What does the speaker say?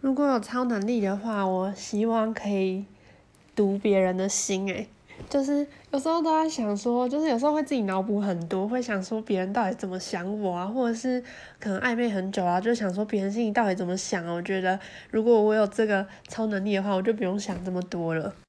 如果有超能力的话我希望可以读别人的心诶就是有时候都在想说就是有时候会自己脑补很多会想说别人到底怎么想我啊或者是可能暧昧很久啊就想说别人心里到底怎么想啊我觉得如果我有这个超能力的话我就不用想这么多了。